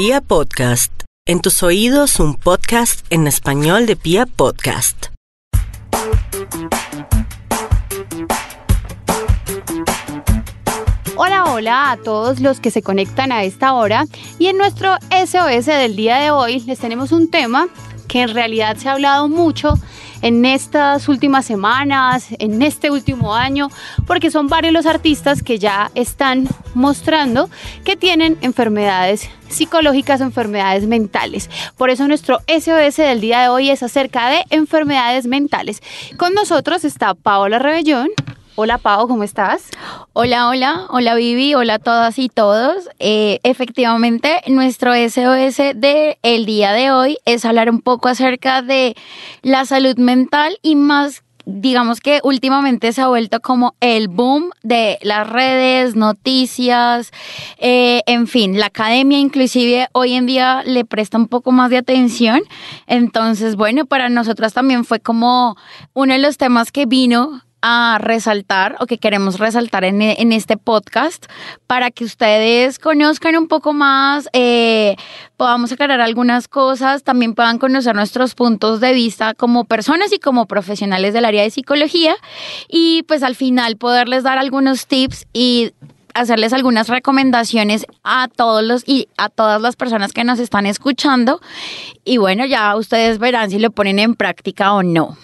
Pia Podcast, en tus oídos un podcast en español de Pia Podcast. Hola, hola a todos los que se conectan a esta hora y en nuestro SOS del día de hoy les tenemos un tema que en realidad se ha hablado mucho en estas últimas semanas, en este último año, porque son varios los artistas que ya están mostrando que tienen enfermedades psicológicas o enfermedades mentales. Por eso nuestro SOS del día de hoy es acerca de enfermedades mentales. Con nosotros está Paola Rebellón. Hola Pau, ¿cómo estás? Hola, hola, hola Vivi, hola a todas y todos. Eh, efectivamente, nuestro SOS de el día de hoy es hablar un poco acerca de la salud mental y más digamos que últimamente se ha vuelto como el boom de las redes, noticias, eh, en fin, la academia inclusive hoy en día le presta un poco más de atención. Entonces, bueno, para nosotras también fue como uno de los temas que vino a resaltar o que queremos resaltar en, en, este podcast para que ustedes conozcan un poco más, eh, podamos aclarar algunas cosas, también puedan conocer nuestros puntos de vista como personas y como profesionales del área de psicología y pues al final poderles dar algunos tips y hacerles algunas recomendaciones a todos los y a todas las personas que nos están escuchando y bueno, ya ustedes verán si lo ponen en práctica o no.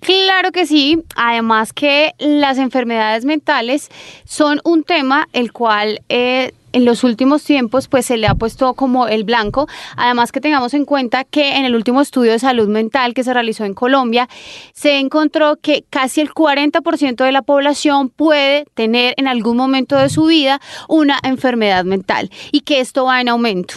Claro que sí, además que las enfermedades mentales son un tema el cual... Eh, en los últimos tiempos pues se le ha puesto como el blanco. Además que tengamos en cuenta que en el último estudio de salud mental que se realizó en Colombia se encontró que casi el 40% de la población puede tener en algún momento de su vida una enfermedad mental y que esto va en aumento.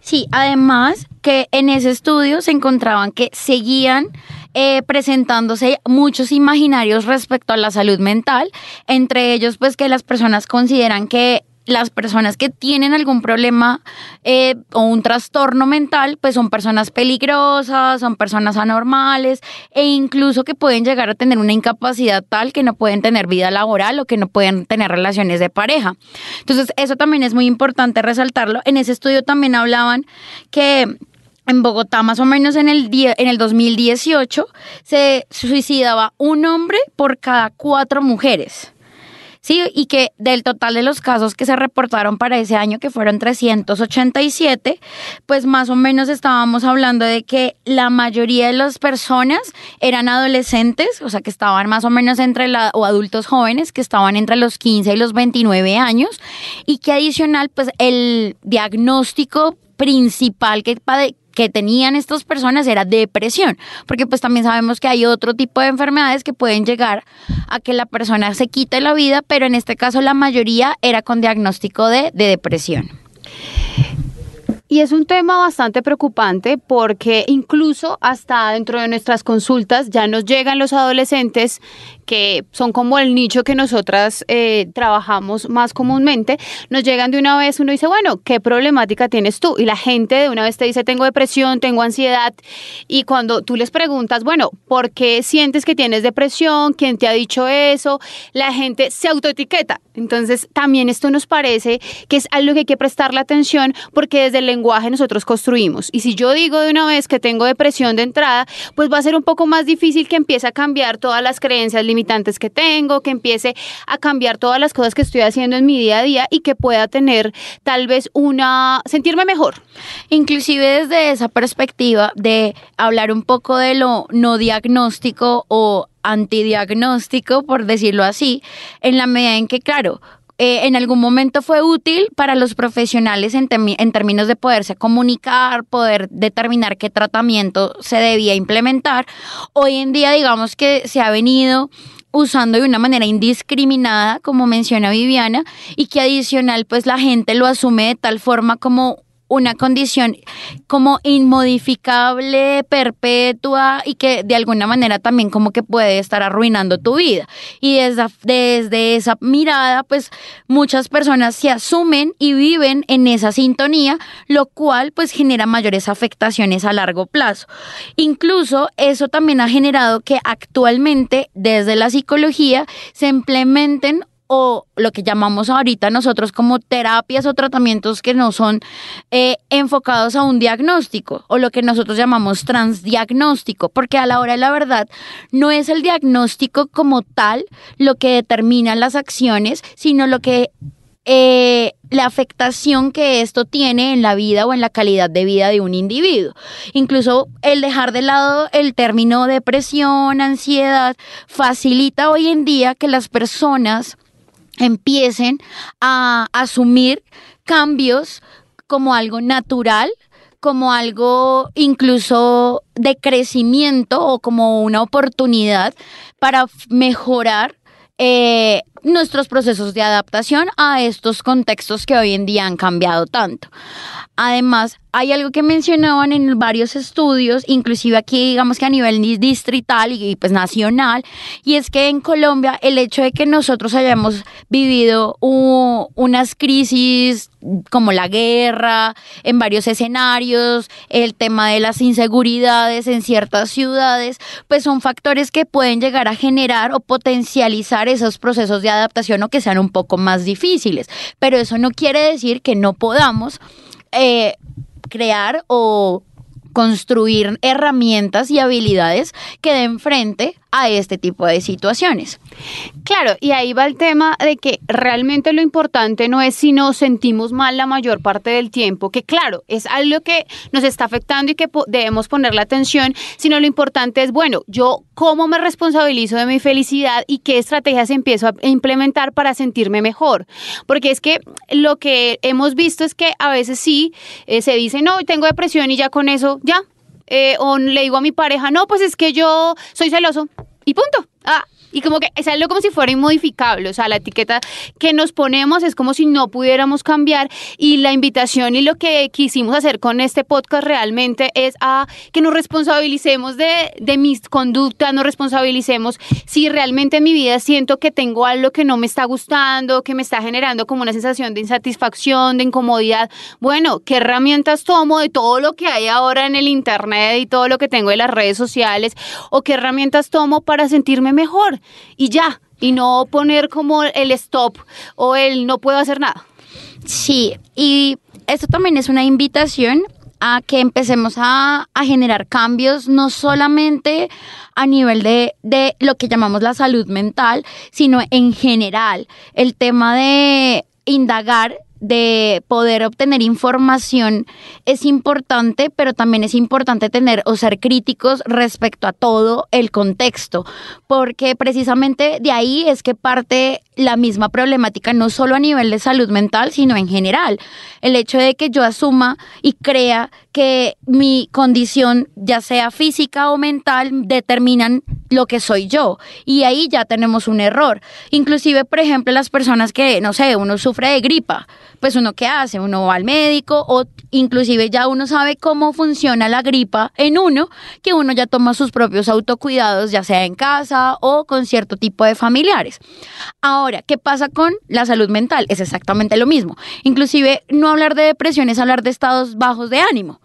Sí, además que en ese estudio se encontraban que seguían eh, presentándose muchos imaginarios respecto a la salud mental, entre ellos pues que las personas consideran que las personas que tienen algún problema eh, o un trastorno mental, pues son personas peligrosas, son personas anormales e incluso que pueden llegar a tener una incapacidad tal que no pueden tener vida laboral o que no pueden tener relaciones de pareja. Entonces, eso también es muy importante resaltarlo. En ese estudio también hablaban que en Bogotá, más o menos en el, en el 2018, se suicidaba un hombre por cada cuatro mujeres. Sí, y que del total de los casos que se reportaron para ese año, que fueron 387, pues más o menos estábamos hablando de que la mayoría de las personas eran adolescentes, o sea, que estaban más o menos entre la, o adultos jóvenes, que estaban entre los 15 y los 29 años, y que adicional, pues el diagnóstico principal que, que tenían estas personas era depresión, porque pues también sabemos que hay otro tipo de enfermedades que pueden llegar a que la persona se quite la vida, pero en este caso la mayoría era con diagnóstico de, de depresión. Y es un tema bastante preocupante porque incluso hasta dentro de nuestras consultas ya nos llegan los adolescentes que son como el nicho que nosotras eh, trabajamos más comúnmente, nos llegan de una vez, uno dice, bueno, ¿qué problemática tienes tú? Y la gente de una vez te dice, tengo depresión, tengo ansiedad. Y cuando tú les preguntas, bueno, ¿por qué sientes que tienes depresión? ¿Quién te ha dicho eso? La gente se autoetiqueta. Entonces, también esto nos parece que es algo que hay que prestarle atención porque desde el lenguaje nosotros construimos. Y si yo digo de una vez que tengo depresión de entrada, pues va a ser un poco más difícil que empiece a cambiar todas las creencias que tengo, que empiece a cambiar todas las cosas que estoy haciendo en mi día a día y que pueda tener tal vez una, sentirme mejor. Inclusive desde esa perspectiva de hablar un poco de lo no diagnóstico o antidiagnóstico, por decirlo así, en la medida en que, claro, eh, en algún momento fue útil para los profesionales en, en, términos de poderse comunicar, poder determinar qué tratamiento se debía implementar. Hoy en día, digamos que se ha venido usando de una manera indiscriminada, como menciona Viviana, y que adicional, pues la gente lo asume de tal forma como una condición como inmodificable, perpetua y que de alguna manera también como que puede estar arruinando tu vida. Y desde, desde esa mirada, pues muchas personas se asumen y viven en esa sintonía, lo cual pues genera mayores afectaciones a largo plazo. Incluso eso también ha generado que actualmente desde la psicología se implementen o lo que llamamos ahorita nosotros como terapias o tratamientos que no son eh, enfocados a un diagnóstico o lo que nosotros llamamos transdiagnóstico, porque a la hora de la verdad no es el diagnóstico como tal lo que determina las acciones, sino lo que eh, la afectación que esto tiene en la vida o en la calidad de vida de un individuo. Incluso el dejar de lado el término depresión, ansiedad, facilita hoy en día que las personas empiecen a asumir cambios como algo natural, como algo incluso de crecimiento o como una oportunidad para mejorar eh, nuestros procesos de adaptación a estos contextos que hoy en día han cambiado tanto. Además, hay algo que mencionaban en varios estudios, inclusive aquí digamos que a nivel distrital y pues nacional, y es que en Colombia el hecho de que nosotros hayamos vivido unas crisis como la guerra en varios escenarios, el tema de las inseguridades en ciertas ciudades, pues son factores que pueden llegar a generar o potencializar esos procesos de adaptación o que sean un poco más difíciles. Pero eso no quiere decir que no podamos eh, crear o construir herramientas y habilidades que den frente a este tipo de situaciones. Claro, y ahí va el tema de que realmente lo importante no es si nos sentimos mal la mayor parte del tiempo, que claro, es algo que nos está afectando y que debemos ponerle atención, sino lo importante es, bueno, yo cómo me responsabilizo de mi felicidad y qué estrategias empiezo a implementar para sentirme mejor. Porque es que lo que hemos visto es que a veces sí eh, se dice, no, tengo depresión y ya con eso, ya, eh, o le digo a mi pareja, no, pues es que yo soy celoso. Y punto. Ah, y como que es algo como si fuera inmodificable, o sea, la etiqueta que nos ponemos es como si no pudiéramos cambiar y la invitación y lo que quisimos hacer con este podcast realmente es a que nos responsabilicemos de, de mis conductas, nos responsabilicemos si realmente en mi vida siento que tengo algo que no me está gustando, que me está generando como una sensación de insatisfacción, de incomodidad. Bueno, ¿qué herramientas tomo de todo lo que hay ahora en el Internet y todo lo que tengo en las redes sociales? ¿O qué herramientas tomo para sentirme mejor? Y ya, y no poner como el stop o el no puedo hacer nada. Sí, y esto también es una invitación a que empecemos a, generar cambios, no solamente a nivel de, de, lo que llamamos la salud mental, sino en general. El tema de indagar de poder obtener información es importante, pero también es importante tener o ser críticos respecto a todo el contexto, porque precisamente de ahí es que parte la misma problemática, no solo a nivel de salud mental, sino en general. El hecho de que yo asuma y crea que mi condición, ya sea física o mental, determinan lo que soy yo. Y ahí ya tenemos un error. Inclusive, por ejemplo, las personas que, no sé, uno sufre de gripa, pues uno qué hace, uno va al médico o inclusive ya uno sabe cómo funciona la gripa en uno, que uno ya toma sus propios autocuidados, ya sea en casa o con cierto tipo de familiares. Ahora, ¿qué pasa con la salud mental? Es exactamente lo mismo. Inclusive no hablar de depresión es hablar de estados bajos de ánimo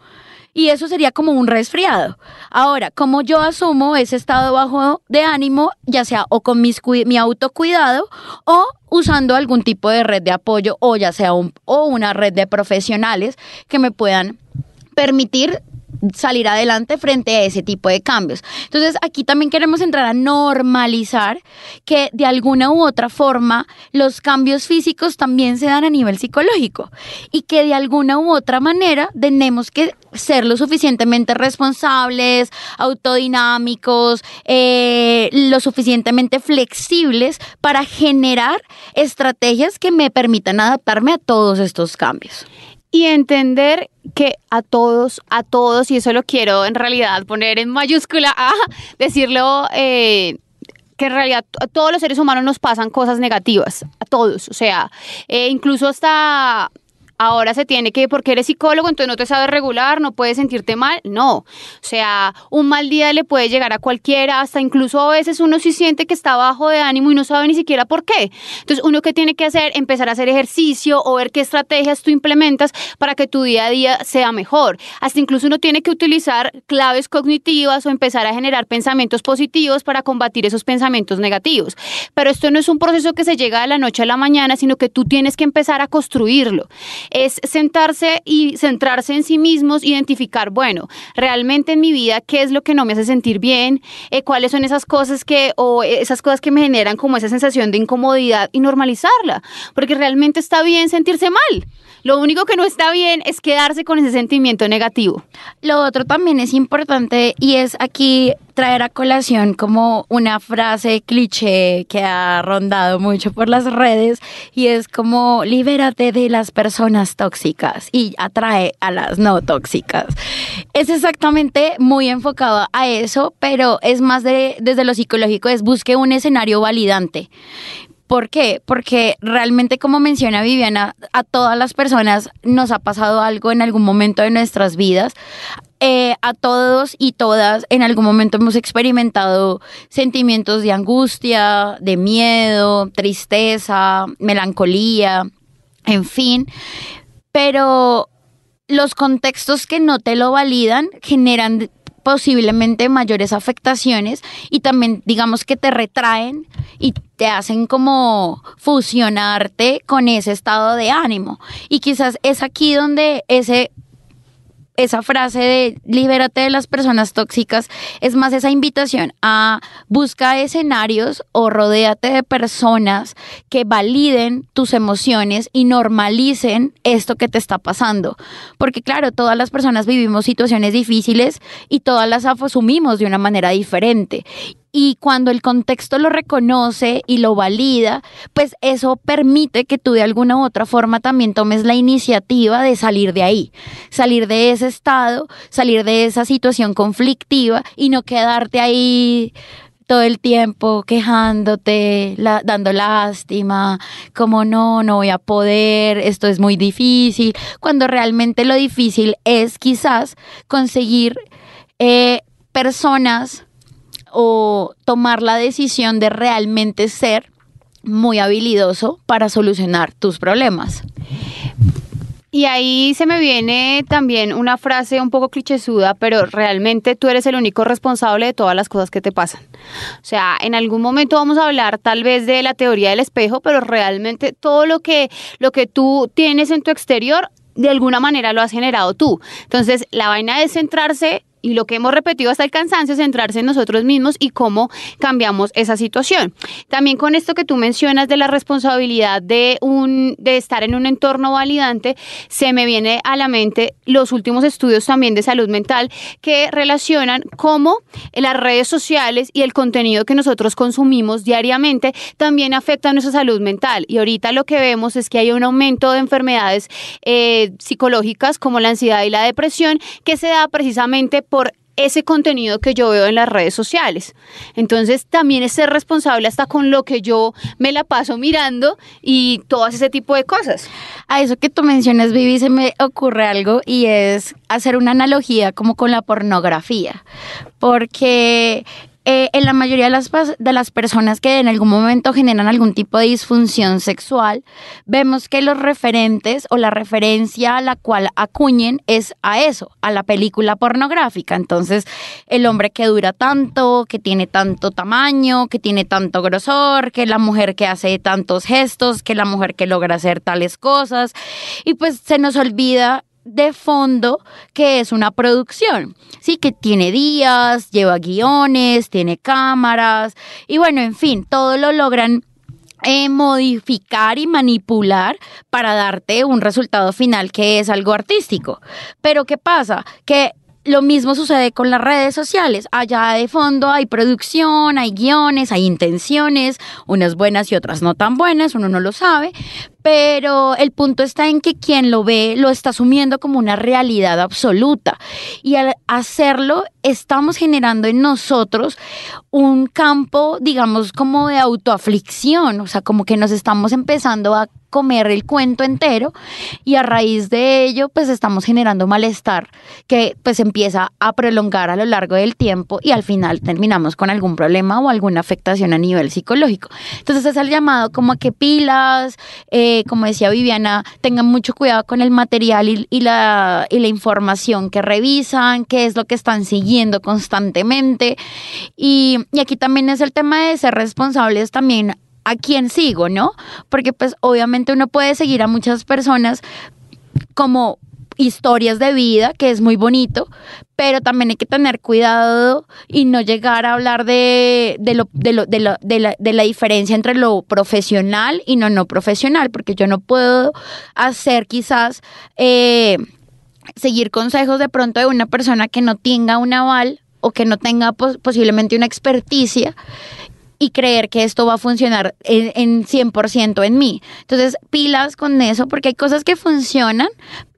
y eso sería como un resfriado. Ahora, como yo asumo ese estado bajo de ánimo, ya sea o con mis, mi autocuidado o usando algún tipo de red de apoyo o ya sea un, o una red de profesionales que me puedan permitir salir adelante frente a ese tipo de cambios. Entonces, aquí también queremos entrar a normalizar que de alguna u otra forma los cambios físicos también se dan a nivel psicológico y que de alguna u otra manera tenemos que ser lo suficientemente responsables, autodinámicos, eh, lo suficientemente flexibles para generar estrategias que me permitan adaptarme a todos estos cambios y entender que a todos, a todos, y eso lo quiero en realidad poner en mayúscula, a decirlo, eh, que en realidad a todos los seres humanos nos pasan cosas negativas, a todos, o sea, eh, incluso hasta ahora se tiene que, porque eres psicólogo, entonces no te sabes regular, no puedes sentirte mal. No. O sea, un mal día le puede llegar a cualquiera, hasta incluso a veces uno sí siente que está bajo de ánimo y no sabe ni siquiera por qué. Entonces, uno que tiene que hacer, empezar a hacer ejercicio o ver qué estrategias tú implementas para que tu día a día sea mejor. Hasta incluso uno tiene que utilizar claves cognitivas o empezar a generar pensamientos positivos para combatir esos pensamientos negativos. Pero esto no es un proceso que se llega de la noche a la mañana, sino que tú tienes que empezar a construirlo. Es sentarse y centrarse en sí mismos, identificar, bueno, realmente en mi vida, qué es lo que no me hace sentir bien, eh, cuáles son esas cosas que, o esas cosas que me generan como esa sensación de incomodidad y normalizarla, porque realmente está bien sentirse mal. Lo único que no está bien es quedarse con ese sentimiento negativo. Lo otro también es importante y es aquí traer a colación como una frase cliché que ha rondado mucho por las redes y es como libérate de las personas tóxicas y atrae a las no tóxicas. Es exactamente muy enfocado a eso, pero es más de, desde lo psicológico, es busque un escenario validante. ¿Por qué? Porque realmente, como menciona Viviana, a todas las personas nos ha pasado algo en algún momento de nuestras vidas. Eh, a todos y todas en algún momento hemos experimentado sentimientos de angustia, de miedo, tristeza, melancolía, en fin. Pero los contextos que no te lo validan generan posiblemente mayores afectaciones y también digamos que te retraen y te hacen como fusionarte con ese estado de ánimo. Y quizás es aquí donde ese esa frase de libérate de las personas tóxicas es más esa invitación a buscar escenarios o rodéate de personas que validen tus emociones y normalicen esto que te está pasando. Porque claro, todas las personas vivimos situaciones difíciles y todas las asumimos de una manera diferente y cuando el contexto lo reconoce y lo valida, pues eso permite que tú de alguna u otra forma también tomes la iniciativa de salir de ahí, salir de ese estado, salir de esa situación conflictiva y no quedarte ahí todo el tiempo quejándote, dando lástima, como no, no voy a poder, esto es muy difícil, cuando realmente lo difícil es quizás conseguir eh, personas o tomar la decisión de realmente ser muy habilidoso para solucionar tus problemas. Y ahí se me viene también una frase un poco clichésuda, pero realmente tú eres el único responsable de todas las cosas que te pasan. O sea, en algún momento vamos a hablar tal vez de la teoría del espejo, pero realmente todo lo que lo que tú tienes en tu exterior de alguna manera lo has generado tú. Entonces, la vaina es centrarse y lo que hemos repetido hasta el cansancio es centrarse en nosotros mismos y cómo cambiamos esa situación. También con esto que tú mencionas de la responsabilidad de un de estar en un entorno validante, se me viene a la mente los últimos estudios también de salud mental que relacionan cómo las redes sociales y el contenido que nosotros consumimos diariamente también afecta a nuestra salud mental. Y ahorita lo que vemos es que hay un aumento de enfermedades eh, psicológicas como la ansiedad y la depresión que se da precisamente por por ese contenido que yo veo en las redes sociales. Entonces también es ser responsable hasta con lo que yo me la paso mirando y todo ese tipo de cosas. A eso que tú mencionas, Vivi, se me ocurre algo y es hacer una analogía como con la pornografía, porque eh, en la mayoría de las, de las personas que en algún momento generan algún tipo de disfunción sexual, vemos que los referentes o la referencia a la cual acuñen es a eso, a la película pornográfica. Entonces, el hombre que dura tanto, que tiene tanto tamaño, que tiene tanto grosor, que la mujer que hace tantos gestos, que la mujer que logra hacer tales cosas. Y pues se nos olvida de fondo que es una producción, sí, que tiene días, lleva guiones, tiene cámaras y bueno, en fin, todo lo logran eh, modificar y manipular para darte un resultado final que es algo artístico. Pero ¿qué pasa? Que lo mismo sucede con las redes sociales. Allá de fondo hay producción, hay guiones, hay intenciones, unas buenas y otras no tan buenas, uno no lo sabe, pero el punto está en que quien lo ve lo está asumiendo como una realidad absoluta y al hacerlo estamos generando en nosotros un campo, digamos, como de autoaflicción, o sea, como que nos estamos empezando a comer el cuento entero y a raíz de ello pues estamos generando malestar que pues empieza a prolongar a lo largo del tiempo y al final terminamos con algún problema o alguna afectación a nivel psicológico. Entonces es el llamado como a que pilas, eh, como decía Viviana, tengan mucho cuidado con el material y, la, información que revisan, qué es lo que están siguiendo constantemente y, y aquí también es el tema de ser responsables también a quién sigo, ¿no? Porque pues obviamente uno puede seguir a muchas personas como historias de vida, que es muy bonito, pero también hay que tener cuidado y no llegar a hablar de, de, lo, de, lo, de, la, de, la, diferencia entre lo profesional y no no profesional, porque yo no puedo hacer quizás... Eh, seguir consejos de pronto de una persona que no tenga un aval o que no tenga posiblemente una experticia y creer que esto va a funcionar en, en 100% en mí. Entonces, pilas con eso porque hay cosas que funcionan,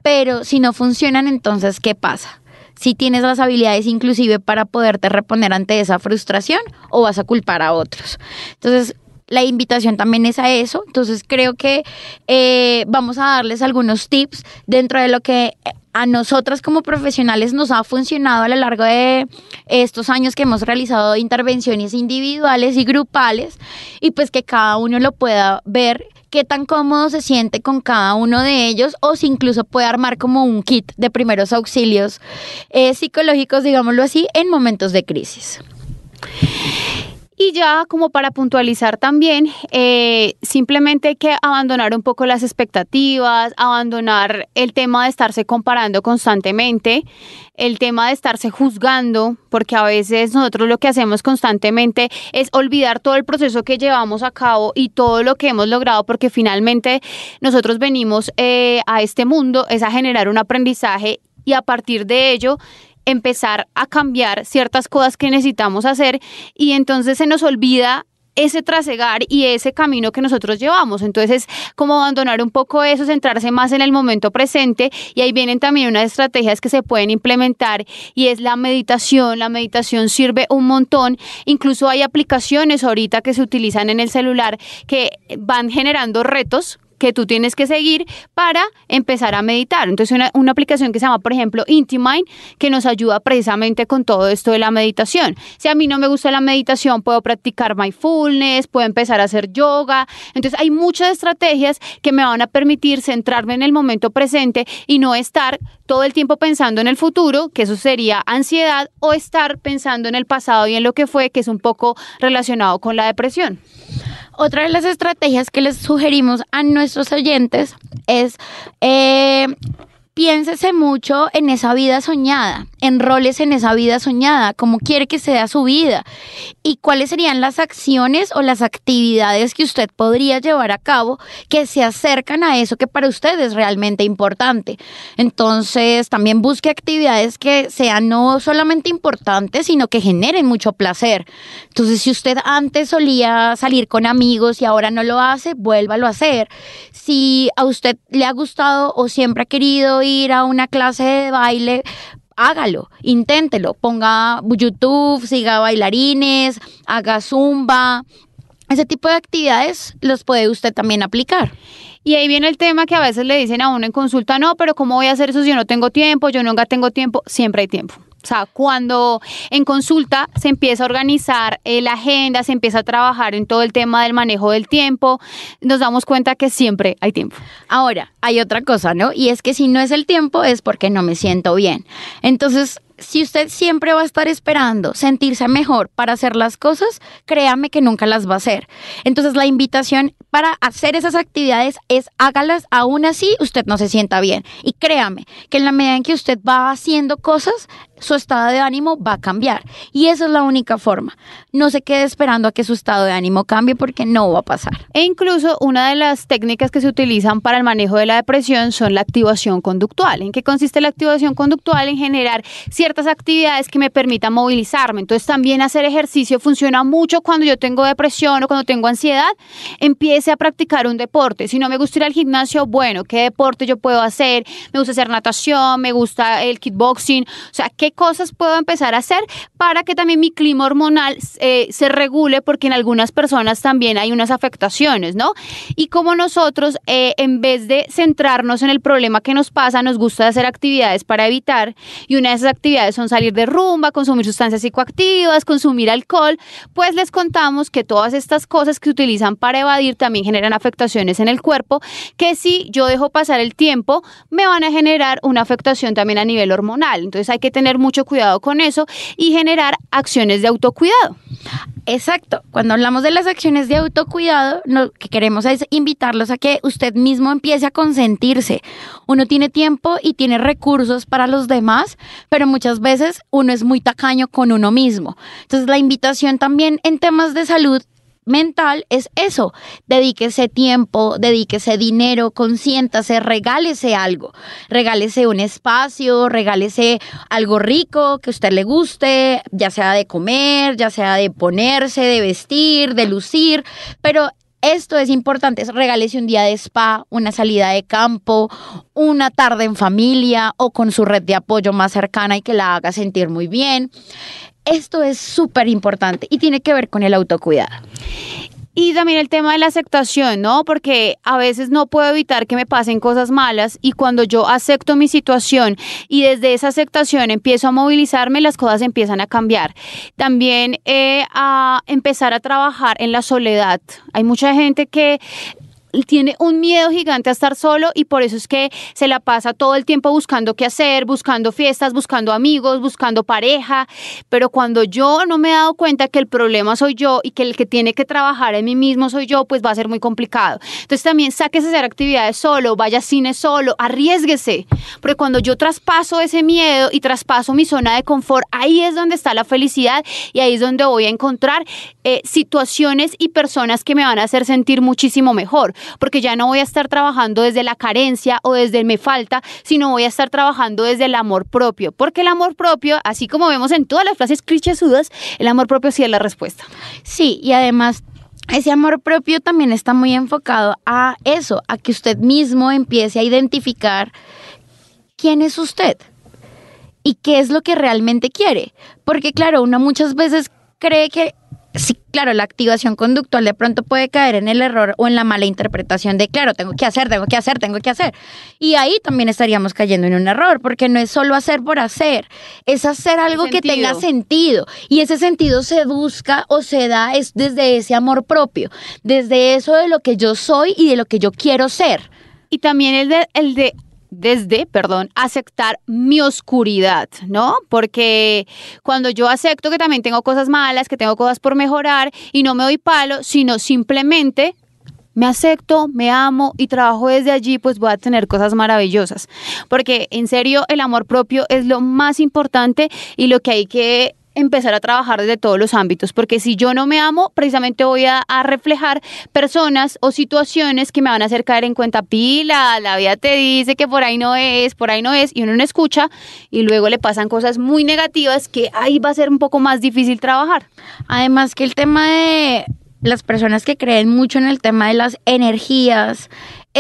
pero si no funcionan, entonces, ¿qué pasa? Si tienes las habilidades inclusive para poderte reponer ante esa frustración o vas a culpar a otros. Entonces, la invitación también es a eso. Entonces creo que eh, vamos a darles algunos tips dentro de lo que a nosotras como profesionales nos ha funcionado a lo largo de estos años que hemos realizado intervenciones individuales y grupales y pues que cada uno lo pueda ver qué tan cómodo se siente con cada uno de ellos o si incluso puede armar como un kit de primeros auxilios eh, psicológicos, digámoslo así, en momentos de crisis. Y ya como para puntualizar también, eh, simplemente hay que abandonar un poco las expectativas, abandonar el tema de estarse comparando constantemente, el tema de estarse juzgando, porque a veces nosotros lo que hacemos constantemente es olvidar todo el proceso que llevamos a cabo y todo lo que hemos logrado, porque finalmente nosotros venimos eh, a este mundo es a generar un aprendizaje y a partir de ello empezar a cambiar ciertas cosas que necesitamos hacer y entonces se nos olvida ese trasegar y ese camino que nosotros llevamos. Entonces, es como abandonar un poco eso, centrarse más en el momento presente y ahí vienen también unas estrategias que se pueden implementar y es la meditación. La meditación sirve un montón. Incluso hay aplicaciones ahorita que se utilizan en el celular que van generando retos que tú tienes que seguir para empezar a meditar. Entonces, una, una aplicación que se llama, por ejemplo, Intimine, que nos ayuda precisamente con todo esto de la meditación. Si a mí no me gusta la meditación, puedo practicar mindfulness, puedo empezar a hacer yoga. Entonces, hay muchas estrategias que me van a permitir centrarme en el momento presente y no estar todo el tiempo pensando en el futuro, que eso sería ansiedad, o estar pensando en el pasado y en lo que fue, que es un poco relacionado con la depresión. Otra de las estrategias que les sugerimos a nuestros oyentes es eh, piénsese mucho en esa vida soñada, en roles en esa vida soñada, cómo quiere que sea su vida y cuáles serían las acciones o las actividades que usted podría llevar a cabo que se acercan a eso que para usted es realmente importante. Entonces, también busque actividades que sean no solamente importantes, sino que generen mucho placer. Entonces, si usted antes solía salir con amigos y ahora no lo hace, vuélvalo a hacer. Si a usted le ha gustado o siempre ha querido ir a una clase de baile, hágalo, inténtelo, ponga YouTube, siga bailarines, haga zumba. Ese tipo de actividades los puede usted también aplicar. Y ahí viene el tema que a veces le dicen a uno en consulta, no, pero ¿cómo voy a hacer eso si yo no tengo tiempo? Yo nunca tengo tiempo. Siempre hay tiempo. O sea, cuando en consulta se empieza a organizar eh, la agenda, se empieza a trabajar en todo el tema del manejo del tiempo, nos damos cuenta que siempre hay tiempo. Ahora, hay otra cosa, ¿no? Y es que si no es el tiempo es porque no me siento bien. Entonces, si usted siempre va a estar esperando sentirse mejor para hacer las cosas, créame que nunca las va a hacer. Entonces la invitación para hacer esas actividades es hágalas aún así usted no se sienta bien. Y créame que en la medida en que usted va haciendo cosas, su estado de ánimo va a cambiar. Y esa es la única forma. No se quede esperando a que su estado de ánimo cambie porque no va a pasar. E incluso una de las técnicas que se utilizan para el manejo de la depresión son la activación conductual. ¿En qué consiste la activación conductual? En generar ciertas actividades que me permitan movilizarme. Entonces también hacer ejercicio funciona mucho cuando yo tengo depresión o cuando tengo ansiedad. Empiece a practicar un deporte. Si no me gusta ir al gimnasio, bueno, ¿qué deporte yo puedo hacer? Me gusta hacer natación, me gusta el kickboxing. O sea, ¿qué cosas puedo empezar a hacer para que también mi clima hormonal eh, se regule? Porque en algunas personas también hay unas afectaciones, ¿no? Y como nosotros, eh, en vez de centrarnos en el problema que nos pasa, nos gusta hacer actividades para evitar. Y una de esas actividades son salir de rumba, consumir sustancias psicoactivas, consumir alcohol. Pues les contamos que todas estas cosas que utilizan para evadir también generan afectaciones en el cuerpo, que si yo dejo pasar el tiempo, me van a generar una afectación también a nivel hormonal. Entonces hay que tener mucho cuidado con eso y generar acciones de autocuidado. Exacto. Cuando hablamos de las acciones de autocuidado, lo que queremos es invitarlos a que usted mismo empiece a consentirse. Uno tiene tiempo y tiene recursos para los demás, pero muchas veces uno es muy tacaño con uno mismo. Entonces la invitación también en temas de salud mental es eso. Dedíquese tiempo, dedíquese dinero, consiéntase, regálese algo. Regálese un espacio, regálese algo rico que a usted le guste, ya sea de comer, ya sea de ponerse, de vestir, de lucir, pero esto es importante, regálese un día de spa, una salida de campo, una tarde en familia o con su red de apoyo más cercana y que la haga sentir muy bien. Esto es súper importante y tiene que ver con el autocuidado. Y también el tema de la aceptación, ¿no? Porque a veces no puedo evitar que me pasen cosas malas y cuando yo acepto mi situación y desde esa aceptación empiezo a movilizarme, las cosas empiezan a cambiar. También eh, a empezar a trabajar en la soledad. Hay mucha gente que tiene un miedo gigante a estar solo y por eso es que se la pasa todo el tiempo buscando qué hacer, buscando fiestas, buscando amigos, buscando pareja, pero cuando yo no me he dado cuenta que el problema soy yo y que el que tiene que trabajar en mí mismo soy yo, pues va a ser muy complicado. Entonces también sáquese a hacer actividades solo, vaya a cine solo, arriesguese, porque cuando yo traspaso ese miedo y traspaso mi zona de confort, ahí es donde está la felicidad y ahí es donde voy a encontrar eh, situaciones y personas que me van a hacer sentir muchísimo mejor porque ya no voy a estar trabajando desde la carencia o desde el me falta, sino voy a estar trabajando desde el amor propio, porque el amor propio, así como vemos en todas las frases clichésudas, el amor propio sí es la respuesta. Sí, y además ese amor propio también está muy enfocado a eso, a que usted mismo empiece a identificar quién es usted y qué es lo que realmente quiere. Porque claro, uno muchas veces cree que sí, claro, la activación conductual de pronto puede caer en el error o en la mala interpretación de, claro, tengo que hacer, tengo que hacer, tengo que hacer. Y ahí también estaríamos cayendo en un error, porque no es solo hacer por hacer, es hacer algo que tenga sentido. Y ese sentido se busca o se da es desde ese amor propio, desde eso de lo que yo soy y de lo que yo quiero ser. Y también el de, el de desde, perdón, aceptar mi oscuridad, ¿no? Porque cuando yo acepto que también tengo cosas malas, que tengo cosas por mejorar y no me doy palo, sino simplemente me acepto, me amo y trabajo desde allí, pues voy a tener cosas maravillosas. Porque en serio, el amor propio es lo más importante y lo que hay que empezar a trabajar desde todos los ámbitos, porque si yo no me amo, precisamente voy a, reflejar personas o situaciones que me van a hacer caer en cuenta pila, la vida te dice que por ahí no es, por ahí no es, y uno no escucha, y luego le pasan cosas muy negativas que ahí va a ser un poco más difícil trabajar. Además que el tema de las personas que creen mucho en el tema de las energías,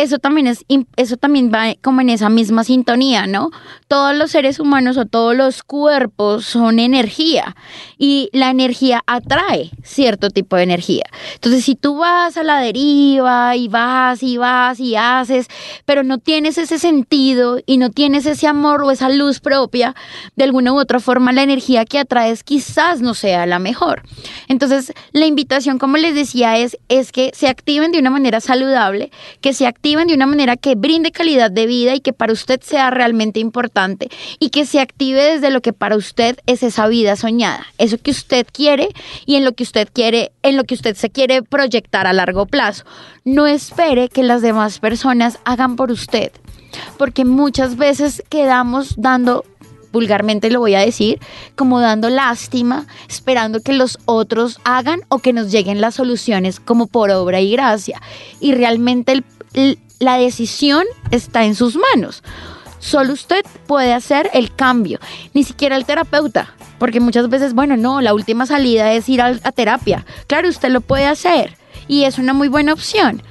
eso también es eso también va como en esa misma sintonía, ¿no? Todos los seres humanos o todos los cuerpos son energía y la energía atrae cierto tipo de energía. Entonces, si tú vas a la deriva y vas y vas y haces, pero no tienes ese sentido y no tienes ese amor o esa luz propia, de alguna u otra forma la energía que atraes quizás no sea la mejor. Entonces, la invitación, como les decía, es es que se activen de una manera saludable, que se activen de una manera que brinde calidad de vida y que para usted sea realmente importante y que se active desde lo que para usted es esa vida soñada, eso que usted quiere y en lo que usted quiere, en lo que usted se quiere proyectar a largo plazo. No espere que las demás personas hagan por usted, porque muchas veces quedamos dando vulgarmente lo voy a decir, como dando lástima, esperando que los otros hagan o que nos lleguen las soluciones como por obra y gracia. Y realmente la decisión está en sus manos. Solo usted puede hacer el cambio, ni siquiera el terapeuta. Porque muchas veces, bueno, no, la última salida es ir a terapia. Claro, usted lo puede hacer y es una muy buena opción.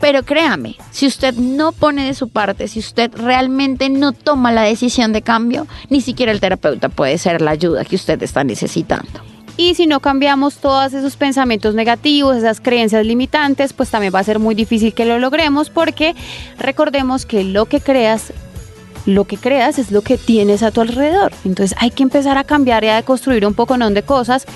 Pero créame, si usted no pone de su parte, si usted realmente no toma la decisión de cambio, ni siquiera el terapeuta puede ser la ayuda que usted está necesitando. Y si no cambiamos todos esos pensamientos negativos, esas creencias limitantes, pues también va a ser muy difícil que lo logremos porque recordemos que lo que creas lo que creas es lo que tienes a tu alrededor. Entonces hay que empezar a cambiar y a construir un poco de cosas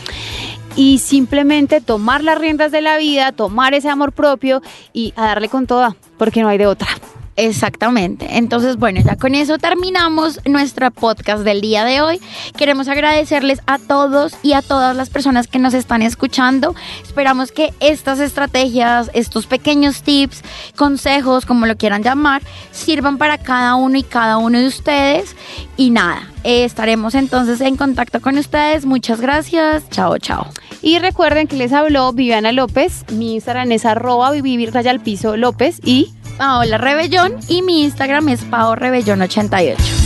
y simplemente tomar las riendas de la vida, tomar ese amor propio y a darle con toda, porque no hay de otra. Exactamente. Entonces, bueno, ya con eso terminamos nuestro podcast del día de hoy. Queremos agradecerles a todos y a todas las personas que nos están escuchando. Esperamos que estas estrategias, estos pequeños tips, consejos, como lo quieran llamar, sirvan para cada uno y cada uno de ustedes. Y nada, eh, estaremos entonces en contacto con ustedes. Muchas gracias. Chao, chao. Y recuerden que les habló Viviana López. Mi Instagram es arroba vivir al piso López y Paola Rebellón y mi Instagram es Pao Rebellón 88.